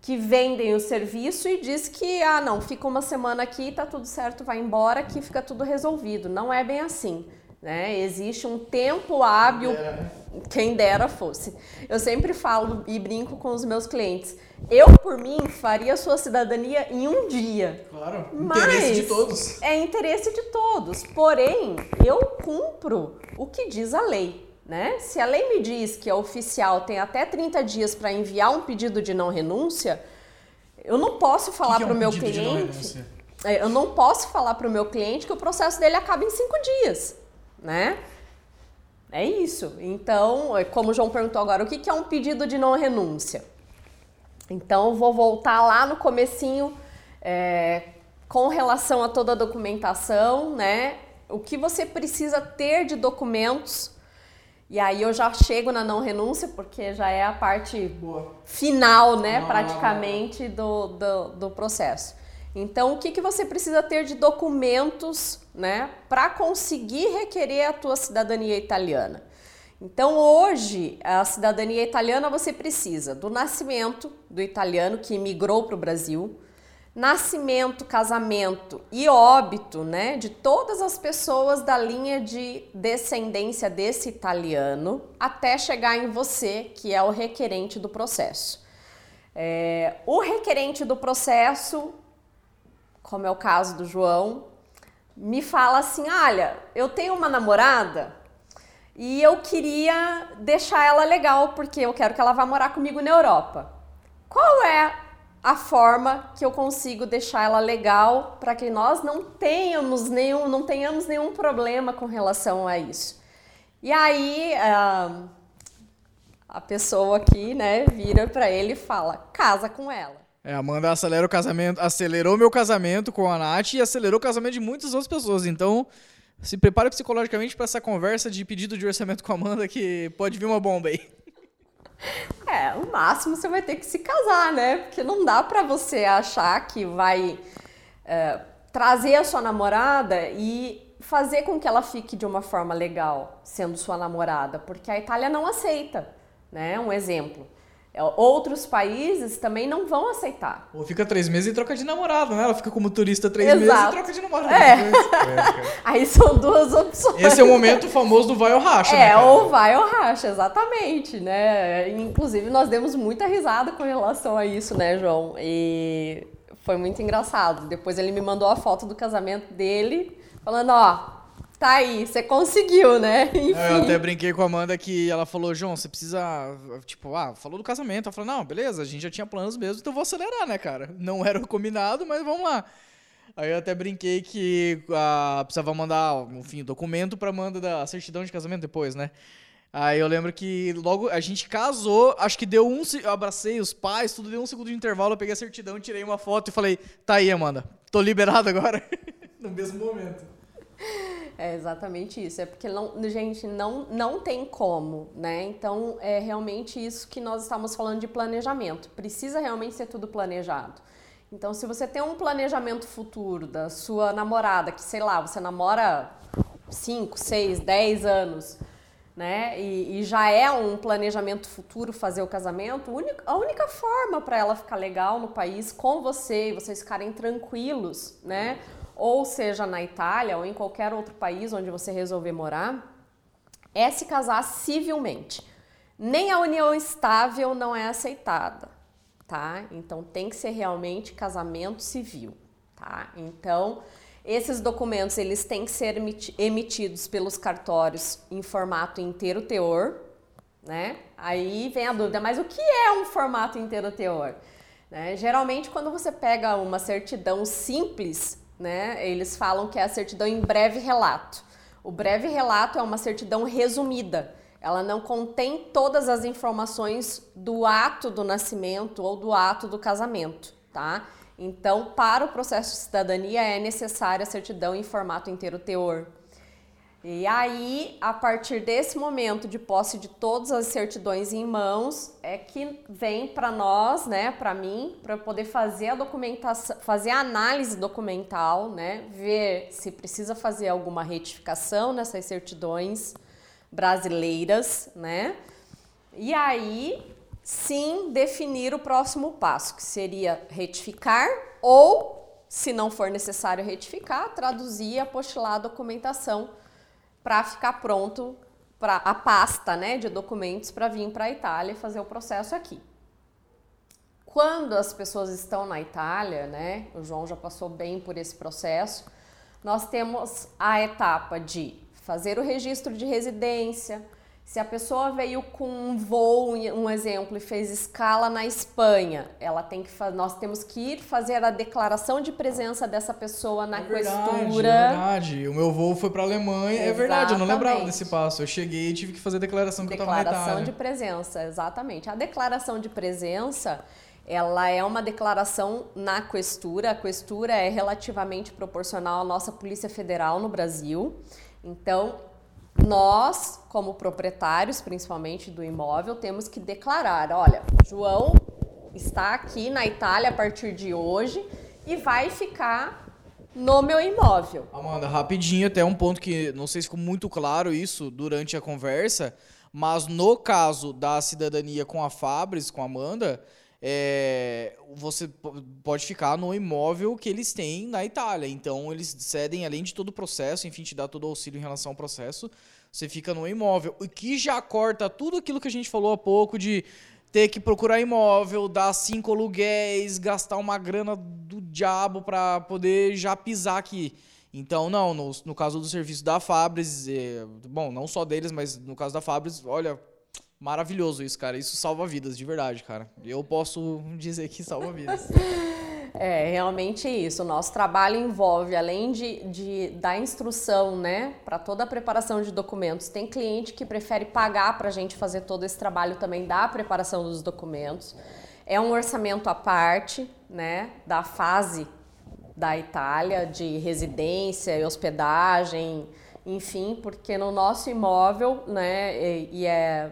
que vendem o serviço e diz que ah não, fica uma semana aqui, tá tudo certo, vai embora, que fica tudo resolvido. Não é bem assim. Né? Existe um tempo hábil, quem dera fosse. Eu sempre falo e brinco com os meus clientes. Eu, por mim, faria sua cidadania em um dia. Claro, interesse de todos. É interesse de todos. Porém, eu cumpro o que diz a lei. Né? Se a lei me diz que a oficial tem até 30 dias para enviar um pedido de não renúncia, eu não posso falar para o é um meu cliente. É, eu não posso falar para o meu cliente que o processo dele acaba em cinco dias né? É isso. Então, é como o João perguntou agora, o que é um pedido de não renúncia? Então, vou voltar lá no comecinho é, com relação a toda a documentação, né? O que você precisa ter de documentos. E aí eu já chego na não renúncia, porque já é a parte Boa. final, né, praticamente, do, do, do processo. Então, o que, que você precisa ter de documentos né, para conseguir requerer a tua cidadania italiana? Então, hoje, a cidadania italiana você precisa do nascimento do italiano que imigrou para o Brasil, nascimento, casamento e óbito, né, de todas as pessoas da linha de descendência desse italiano, até chegar em você, que é o requerente do processo. É, o requerente do processo, como é o caso do João, me fala assim: olha, eu tenho uma namorada e eu queria deixar ela legal porque eu quero que ela vá morar comigo na Europa. Qual é a forma que eu consigo deixar ela legal para que nós não tenhamos nenhum, não tenhamos nenhum problema com relação a isso? E aí a, a pessoa aqui, né, vira para ele e fala: casa com ela. É, Amanda acelera o casamento, acelerou meu casamento com a Nath e acelerou o casamento de muitas outras pessoas. Então, se prepare psicologicamente para essa conversa de pedido de orçamento com a Amanda, que pode vir uma bomba aí. É, o máximo você vai ter que se casar, né? Porque não dá para você achar que vai é, trazer a sua namorada e fazer com que ela fique de uma forma legal, sendo sua namorada, porque a Itália não aceita, né? Um exemplo. É, outros países também não vão aceitar. Ou fica três meses e troca de namorado, né? Ela fica como turista três Exato. meses e troca de namorado. É. é Aí são duas opções. Esse é o momento famoso do vai ou racha, é, né? É, ou vai ou racha, exatamente, né? Inclusive, nós demos muita risada com relação a isso, né, João? E foi muito engraçado. Depois ele me mandou a foto do casamento dele, falando, ó, Tá aí, você conseguiu, né? Enfim. Eu até brinquei com a Amanda que ela falou, João, você precisa. Tipo, ah, falou do casamento. Ela falou, não, beleza, a gente já tinha planos mesmo, então eu vou acelerar, né, cara? Não era o combinado, mas vamos lá. Aí eu até brinquei que ah, precisava mandar, enfim, documento pra Amanda da certidão de casamento depois, né? Aí eu lembro que logo a gente casou, acho que deu um. Eu abracei os pais, tudo deu um segundo de intervalo, eu peguei a certidão, tirei uma foto e falei, tá aí, Amanda, tô liberado agora. no mesmo momento. É exatamente isso. É porque, não, gente, não, não tem como, né? Então, é realmente isso que nós estamos falando de planejamento. Precisa realmente ser tudo planejado. Então, se você tem um planejamento futuro da sua namorada, que sei lá, você namora 5, 6, 10 anos, né? E, e, já é um planejamento futuro fazer o casamento, a única forma para ela ficar legal no país com você e vocês ficarem tranquilos, né? Ou seja na Itália ou em qualquer outro país onde você resolver morar, é se casar civilmente. Nem a união estável não é aceitada, tá? Então tem que ser realmente casamento civil, tá? Então, esses documentos eles têm que ser emitidos pelos cartórios em formato inteiro teor, né? Aí vem a dúvida, mas o que é um formato inteiro teor? Né? Geralmente, quando você pega uma certidão simples, né? Eles falam que é a certidão em breve relato. O breve relato é uma certidão resumida. Ela não contém todas as informações do ato do nascimento ou do ato do casamento, tá? Então, para o processo de cidadania é necessária a certidão em formato inteiro teor. E aí, a partir desse momento de posse de todas as certidões em mãos, é que vem para nós, né, para mim, para poder fazer a documentação, fazer a análise documental, né, ver se precisa fazer alguma retificação nessas certidões brasileiras, né? E aí, sim, definir o próximo passo, que seria retificar ou, se não for necessário retificar, traduzir e apostilar a documentação para ficar pronto para a pasta né, de documentos para vir para a Itália e fazer o processo aqui. Quando as pessoas estão na Itália, né, o João já passou bem por esse processo, nós temos a etapa de fazer o registro de residência, se a pessoa veio com um voo, um exemplo, e fez escala na Espanha, ela tem que nós temos que ir fazer a declaração de presença dessa pessoa na é questura. é verdade. O meu voo foi para Alemanha. Exatamente. É verdade, eu não lembrava desse passo. Eu cheguei e tive que fazer a declaração que declaração eu estava na. Declaração de presença, exatamente. A declaração de presença, ela é uma declaração na questura. A questura é relativamente proporcional à nossa Polícia Federal no Brasil. Então, nós, como proprietários, principalmente do imóvel, temos que declarar: olha, João está aqui na Itália a partir de hoje e vai ficar no meu imóvel. Amanda, rapidinho, até um ponto que não sei se ficou muito claro isso durante a conversa, mas no caso da cidadania com a Fabris, com a Amanda, é, você pode ficar no imóvel que eles têm na Itália. Então, eles cedem, além de todo o processo, enfim, te dá todo o auxílio em relação ao processo, você fica no imóvel. O que já corta tudo aquilo que a gente falou há pouco de ter que procurar imóvel, dar cinco aluguéis, gastar uma grana do diabo para poder já pisar aqui. Então, não, no, no caso do serviço da Fabris, é, bom, não só deles, mas no caso da Fabris, olha, maravilhoso isso, cara. Isso salva vidas, de verdade, cara. Eu posso dizer que salva vidas. É, realmente isso. O nosso trabalho envolve, além de, de da instrução, né, para toda a preparação de documentos, tem cliente que prefere pagar para a gente fazer todo esse trabalho também da preparação dos documentos. É um orçamento à parte, né, da fase da Itália, de residência e hospedagem, enfim, porque no nosso imóvel, né, e, e é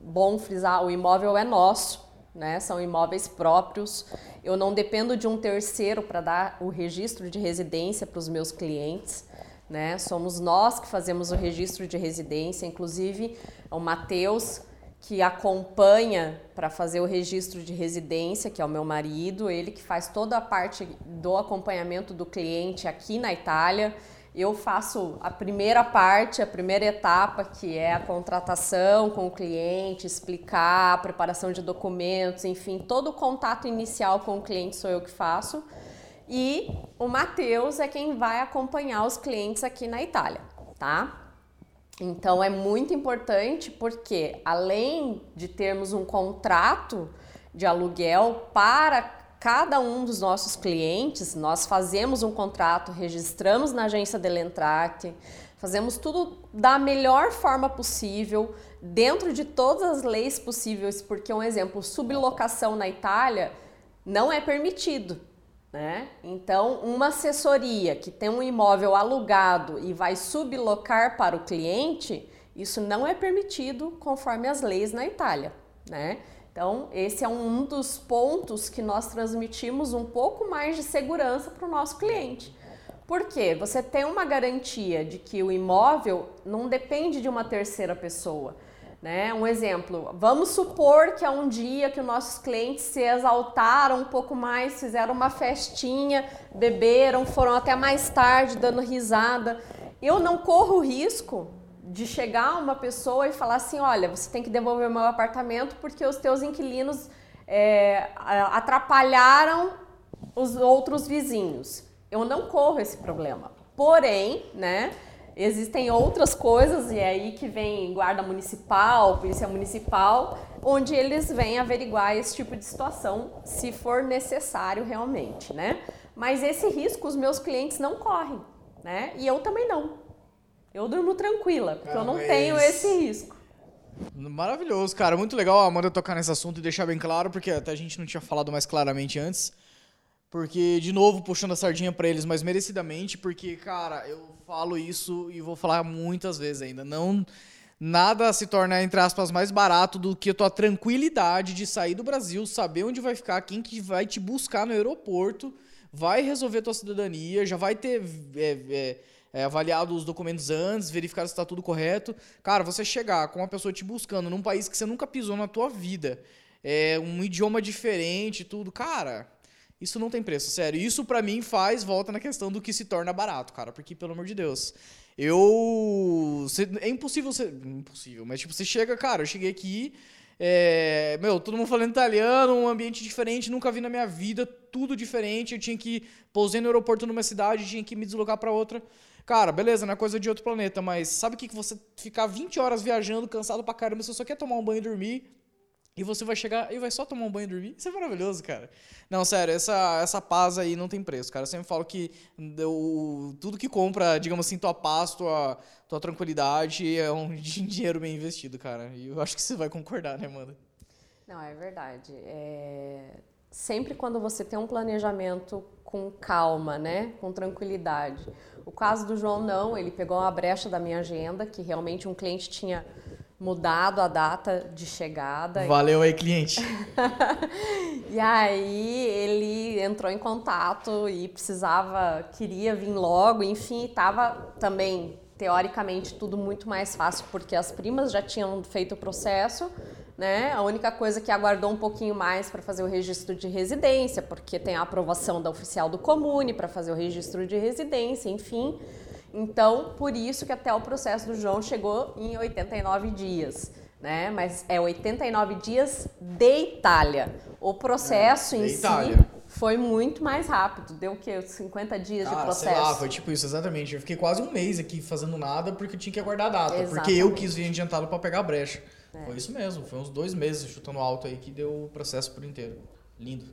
bom frisar, o imóvel é nosso, né? São imóveis próprios. Eu não dependo de um terceiro para dar o registro de residência para os meus clientes. Né? Somos nós que fazemos o registro de residência, inclusive o Matheus, que acompanha para fazer o registro de residência, que é o meu marido, ele que faz toda a parte do acompanhamento do cliente aqui na Itália. Eu faço a primeira parte, a primeira etapa, que é a contratação com o cliente, explicar, a preparação de documentos, enfim, todo o contato inicial com o cliente sou eu que faço. E o Matheus é quem vai acompanhar os clientes aqui na Itália, tá? Então é muito importante porque além de termos um contrato de aluguel para cada um dos nossos clientes, nós fazemos um contrato, registramos na agência Delentrate, fazemos tudo da melhor forma possível, dentro de todas as leis possíveis, porque um exemplo, sublocação na Itália não é permitido. Né? Então, uma assessoria que tem um imóvel alugado e vai sublocar para o cliente, isso não é permitido conforme as leis na Itália. Né? Então, esse é um dos pontos que nós transmitimos um pouco mais de segurança para o nosso cliente. Por quê? Você tem uma garantia de que o imóvel não depende de uma terceira pessoa. Né? Um exemplo, vamos supor que há um dia que os nossos clientes se exaltaram um pouco mais, fizeram uma festinha, beberam, foram até mais tarde dando risada. Eu não corro risco de chegar uma pessoa e falar assim, olha, você tem que devolver o meu apartamento porque os teus inquilinos é, atrapalharam os outros vizinhos. Eu não corro esse problema. Porém, né, existem outras coisas, e é aí que vem guarda municipal, polícia municipal, onde eles vêm averiguar esse tipo de situação, se for necessário realmente, né? Mas esse risco os meus clientes não correm, né? E eu também não. Eu durmo tranquila, porque eu não tenho esse risco. Maravilhoso, cara. Muito legal a Amanda tocar nesse assunto e deixar bem claro, porque até a gente não tinha falado mais claramente antes. Porque, de novo, puxando a sardinha para eles, mas merecidamente, porque, cara, eu falo isso e vou falar muitas vezes ainda. Não. Nada se torna, entre aspas, mais barato do que a tua tranquilidade de sair do Brasil, saber onde vai ficar, quem que vai te buscar no aeroporto, vai resolver tua cidadania, já vai ter. É, é, é, avaliado os documentos antes, verificado se está tudo correto. Cara, você chegar com uma pessoa te buscando num país que você nunca pisou na tua vida, é, um idioma diferente, tudo, cara, isso não tem preço, sério. Isso para mim faz volta na questão do que se torna barato, cara, porque pelo amor de Deus. Eu. É impossível ser. Impossível, mas tipo, você chega, cara, eu cheguei aqui. É, meu, todo mundo falando italiano, um ambiente diferente, nunca vi na minha vida, tudo diferente. Eu tinha que pousei no aeroporto numa cidade, tinha que me deslocar para outra. Cara, beleza, não é coisa de outro planeta, mas sabe o que, que você ficar 20 horas viajando, cansado pra caramba, você só quer tomar um banho e dormir, e você vai chegar e vai só tomar um banho e dormir? Isso é maravilhoso, cara. Não, sério, essa, essa paz aí não tem preço, cara. Eu sempre falo que o, tudo que compra, digamos assim, tua paz, tua, tua tranquilidade é um dinheiro bem investido, cara. E eu acho que você vai concordar, né, Amanda? Não, é verdade. É... Sempre quando você tem um planejamento com calma, né? Com tranquilidade. O caso do João não, ele pegou uma brecha da minha agenda, que realmente um cliente tinha mudado a data de chegada. Valeu aí, cliente. e aí ele entrou em contato e precisava, queria vir logo, enfim, estava também teoricamente tudo muito mais fácil porque as primas já tinham feito o processo, né? A única coisa que aguardou um pouquinho mais para fazer o registro de residência, porque tem a aprovação da oficial do comune para fazer o registro de residência, enfim. Então, por isso que até o processo do João chegou em 89 dias, né? Mas é 89 dias de Itália. O processo é, em Itália. si foi muito mais rápido. Deu o quê? 50 dias Cara, de processo? Sei lá, foi tipo isso, exatamente. Eu fiquei quase um mês aqui fazendo nada porque eu tinha que aguardar a data. Exatamente. Porque eu quis vir adiantado para pegar a brecha. É. Foi isso mesmo. Foi uns dois meses chutando alto aí que deu o processo por inteiro. Lindo.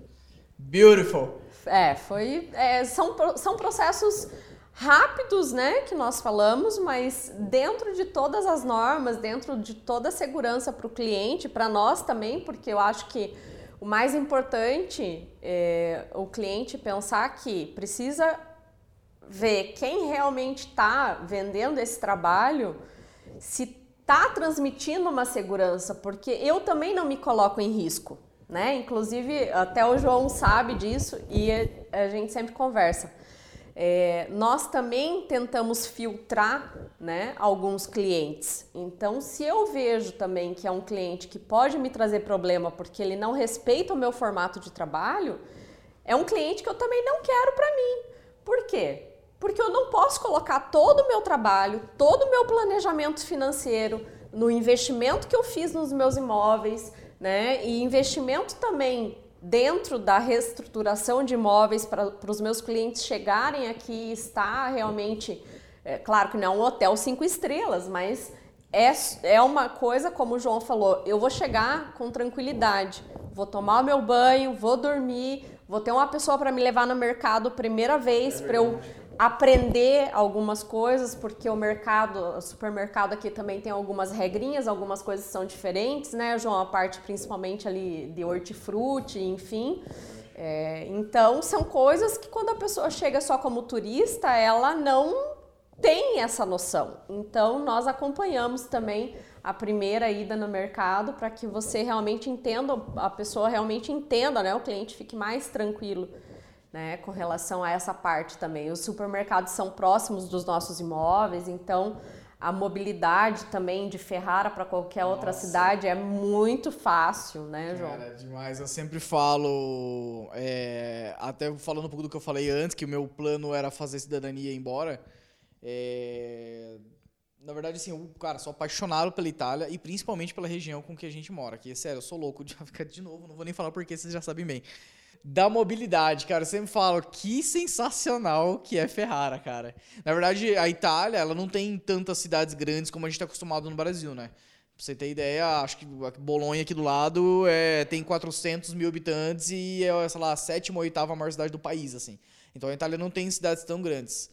Beautiful. É, foi. É, são, são processos rápidos, né, que nós falamos, mas dentro de todas as normas, dentro de toda a segurança para o cliente, para nós também, porque eu acho que o mais importante é o cliente pensar que precisa ver quem realmente está vendendo esse trabalho, se está transmitindo uma segurança, porque eu também não me coloco em risco, né? Inclusive, até o João sabe disso e a gente sempre conversa. É, nós também tentamos filtrar né, alguns clientes. Então, se eu vejo também que é um cliente que pode me trazer problema porque ele não respeita o meu formato de trabalho, é um cliente que eu também não quero para mim. Por quê? Porque eu não posso colocar todo o meu trabalho, todo o meu planejamento financeiro no investimento que eu fiz nos meus imóveis, né? E investimento também dentro da reestruturação de imóveis para os meus clientes chegarem aqui estar realmente, é, claro que não é um hotel cinco estrelas, mas é, é uma coisa, como o João falou, eu vou chegar com tranquilidade, vou tomar o meu banho, vou dormir, vou ter uma pessoa para me levar no mercado primeira vez é para eu aprender algumas coisas, porque o mercado, o supermercado aqui também tem algumas regrinhas, algumas coisas são diferentes, né, João? A parte principalmente ali de hortifruti, enfim. É, então, são coisas que quando a pessoa chega só como turista, ela não tem essa noção. Então, nós acompanhamos também a primeira ida no mercado para que você realmente entenda, a pessoa realmente entenda, né? O cliente fique mais tranquilo né, com relação a essa parte também. Os supermercados são próximos dos nossos imóveis, então a mobilidade também de Ferrara para qualquer Nossa. outra cidade é muito fácil, né, João? Cara, é demais. Eu sempre falo, é, até falando um pouco do que eu falei antes, que o meu plano era fazer cidadania e ir embora. É, na verdade, assim, eu, cara, sou apaixonado pela Itália e principalmente pela região com que a gente mora. Que, sério, eu sou louco de ficar de novo, não vou nem falar porque vocês já sabem bem da mobilidade, cara. Eu sempre falo que sensacional que é Ferrara, cara. Na verdade, a Itália, ela não tem tantas cidades grandes como a gente está acostumado no Brasil, né? Pra você ter ideia, acho que Bolonha aqui do lado é, tem 400 mil habitantes e é, sei lá, a sétima ou oitava maior cidade do país, assim. Então a Itália não tem cidades tão grandes.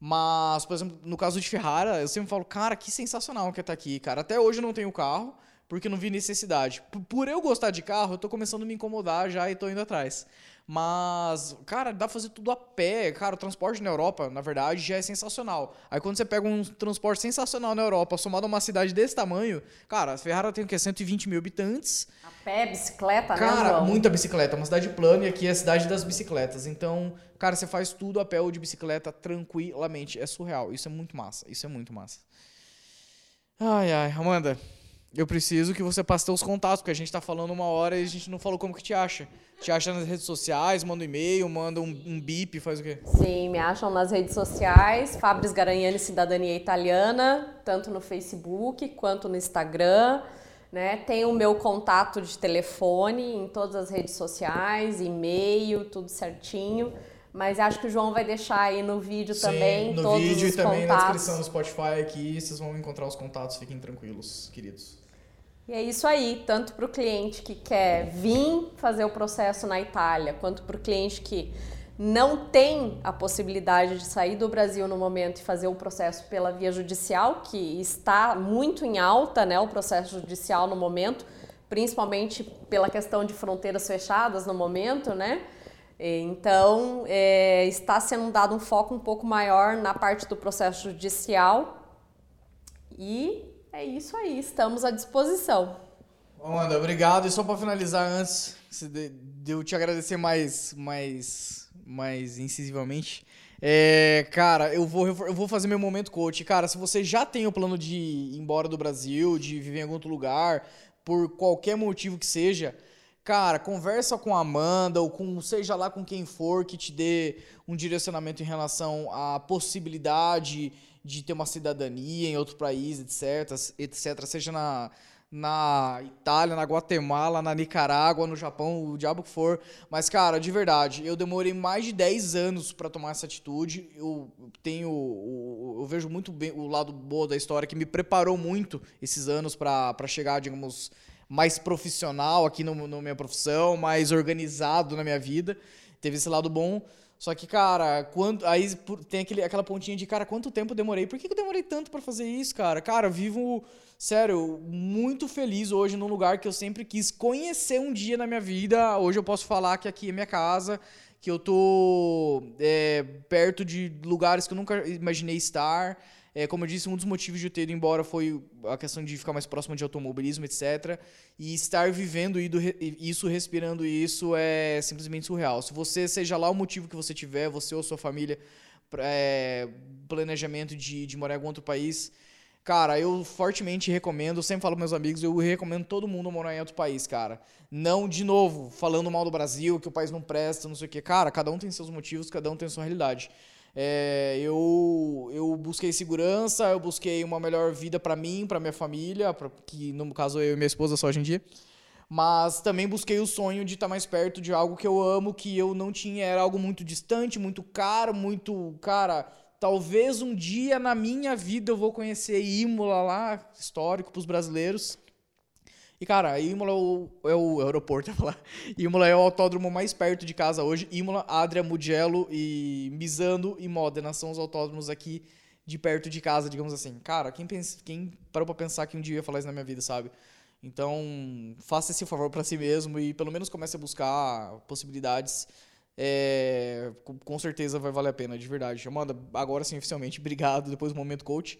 Mas, por exemplo, no caso de Ferrara, eu sempre falo, cara, que sensacional que é estar tá aqui, cara. Até hoje eu não tenho carro porque não vi necessidade. Por eu gostar de carro, eu tô começando a me incomodar já e tô indo atrás. Mas, cara, dá pra fazer tudo a pé. Cara, o transporte na Europa, na verdade, já é sensacional. Aí quando você pega um transporte sensacional na Europa, somado a uma cidade desse tamanho, cara, a Ferrara tem o quê? 120 mil habitantes. A pé, bicicleta, cara, né, Cara, muita bicicleta. Uma cidade plana e aqui é a cidade das bicicletas. Então, cara, você faz tudo a pé ou de bicicleta tranquilamente. É surreal. Isso é muito massa. Isso é muito massa. Ai, ai, Amanda. Eu preciso que você passe seus contatos, porque a gente tá falando uma hora e a gente não falou como que te acha. Te acha nas redes sociais, manda um e-mail, manda um, um bip, faz o quê? Sim, me acham nas redes sociais, Fabris Garanhani Cidadania Italiana, tanto no Facebook quanto no Instagram. Né? Tem o meu contato de telefone em todas as redes sociais, e-mail, tudo certinho. Mas acho que o João vai deixar aí no vídeo Sim, também no todos vídeo os e também na descrição do Spotify aqui, vocês vão encontrar os contatos, fiquem tranquilos, queridos. E é isso aí, tanto para o cliente que quer vir fazer o processo na Itália, quanto para o cliente que não tem a possibilidade de sair do Brasil no momento e fazer o processo pela via judicial, que está muito em alta, né, o processo judicial no momento, principalmente pela questão de fronteiras fechadas no momento, né? Então, é, está sendo dado um foco um pouco maior na parte do processo judicial e é isso aí, estamos à disposição. Amanda, obrigado. E só para finalizar, antes de eu te agradecer mais, mais, mais incisivamente, é, cara, eu vou, eu vou fazer meu momento coach. Cara, se você já tem o plano de ir embora do Brasil, de viver em algum outro lugar, por qualquer motivo que seja, cara, conversa com a Amanda ou com seja lá com quem for que te dê um direcionamento em relação à possibilidade de ter uma cidadania em outro país, etc, etc, seja na na Itália, na Guatemala, na Nicarágua, no Japão, o diabo que for. Mas, cara, de verdade, eu demorei mais de 10 anos para tomar essa atitude. Eu tenho. Eu vejo muito bem o lado bom da história, que me preparou muito esses anos para chegar, digamos, mais profissional aqui no minha profissão, mais organizado na minha vida. Teve esse lado bom. Só que, cara, quando, aí tem aquele, aquela pontinha de, cara, quanto tempo eu demorei? Por que, que eu demorei tanto para fazer isso, cara? Cara, vivo, sério, muito feliz hoje num lugar que eu sempre quis conhecer um dia na minha vida. Hoje eu posso falar que aqui é minha casa, que eu tô é, perto de lugares que eu nunca imaginei estar. É, como eu disse, um dos motivos de eu ter ido embora foi a questão de ficar mais próximo de automobilismo, etc. E estar vivendo isso, respirando isso, é simplesmente surreal. Se você, seja lá o motivo que você tiver, você ou sua família, é, planejamento de, de morar em algum outro país, Cara, eu fortemente recomendo, sempre falo para meus amigos, eu recomendo todo mundo morar em outro país, cara. Não, de novo, falando mal do Brasil, que o país não presta, não sei o quê. Cara, cada um tem seus motivos, cada um tem sua realidade. É, eu, eu busquei segurança, eu busquei uma melhor vida para mim, para minha família, pra, que no caso eu e minha esposa só hoje em dia. Mas também busquei o sonho de estar tá mais perto de algo que eu amo, que eu não tinha, era algo muito distante, muito caro, muito, cara, talvez um dia na minha vida eu vou conhecer Imola lá, histórico para os brasileiros. E, cara, Imola é o, é o aeroporto, falar. Imola é o autódromo mais perto de casa hoje. Imola, Adria, Mugello e Misano e Modena são os autódromos aqui de perto de casa, digamos assim. Cara, quem, pensa, quem parou pra pensar que um dia ia falar isso na minha vida, sabe? Então, faça esse favor para si mesmo e pelo menos comece a buscar possibilidades. É, com certeza vai valer a pena, de verdade. Amanda, agora sim, oficialmente, obrigado depois do Momento Coach.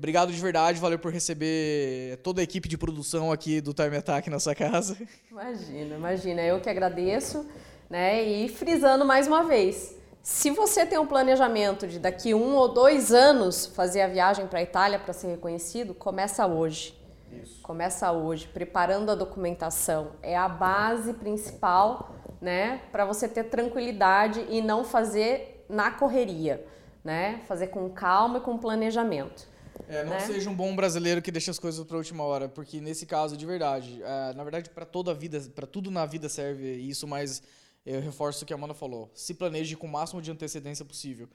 Obrigado de verdade, valeu por receber toda a equipe de produção aqui do Time Attack na sua casa. Imagina, imagina. Eu que agradeço, né? E frisando mais uma vez, se você tem um planejamento de daqui um ou dois anos fazer a viagem para a Itália para ser reconhecido, começa hoje. Isso. Começa hoje, preparando a documentação. É a base principal, né? Para você ter tranquilidade e não fazer na correria, né? Fazer com calma e com planejamento. É, não né? seja um bom brasileiro que deixa as coisas para última hora, porque nesse caso, de verdade, é, na verdade, para toda a vida, para tudo na vida serve isso, mas eu reforço o que a Amanda falou. Se planeje com o máximo de antecedência possível.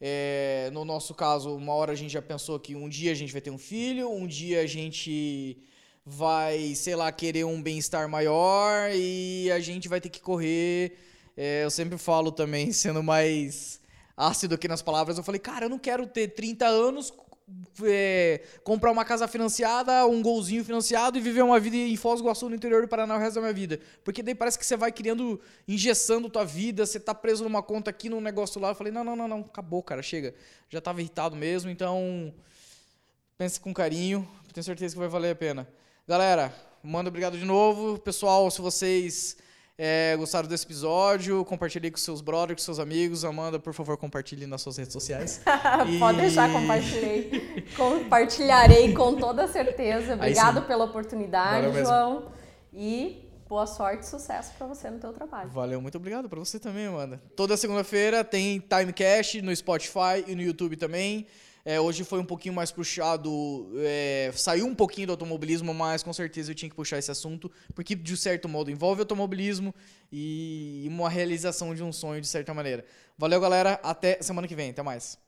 É, no nosso caso, uma hora a gente já pensou que um dia a gente vai ter um filho, um dia a gente vai, sei lá, querer um bem-estar maior e a gente vai ter que correr. É, eu sempre falo também, sendo mais ácido aqui nas palavras, eu falei, cara, eu não quero ter 30 anos é, comprar uma casa financiada, um golzinho financiado e viver uma vida em Foz do Iguaçu, no interior do Paraná, o resto da minha vida. Porque daí parece que você vai criando, engessando tua vida, você tá preso numa conta aqui, num negócio lá. Eu falei, não, não, não, não, acabou, cara, chega. Já tava irritado mesmo, então pense com carinho, tenho certeza que vai valer a pena. Galera, manda obrigado de novo. Pessoal, se vocês é, gostaram desse episódio, compartilhe com seus brothers, com seus amigos. Amanda, por favor, compartilhe nas suas redes sociais. Pode e... deixar, compartilhei. Compartilharei com toda certeza. Obrigado pela oportunidade, João. E boa sorte e sucesso para você no teu trabalho. Valeu, muito obrigado para você também, Amanda. Toda segunda-feira tem Timecast no Spotify e no YouTube também. É, hoje foi um pouquinho mais puxado, é, saiu um pouquinho do automobilismo, mas com certeza eu tinha que puxar esse assunto, porque de certo modo envolve automobilismo e uma realização de um sonho de certa maneira. Valeu, galera. Até semana que vem. Até mais.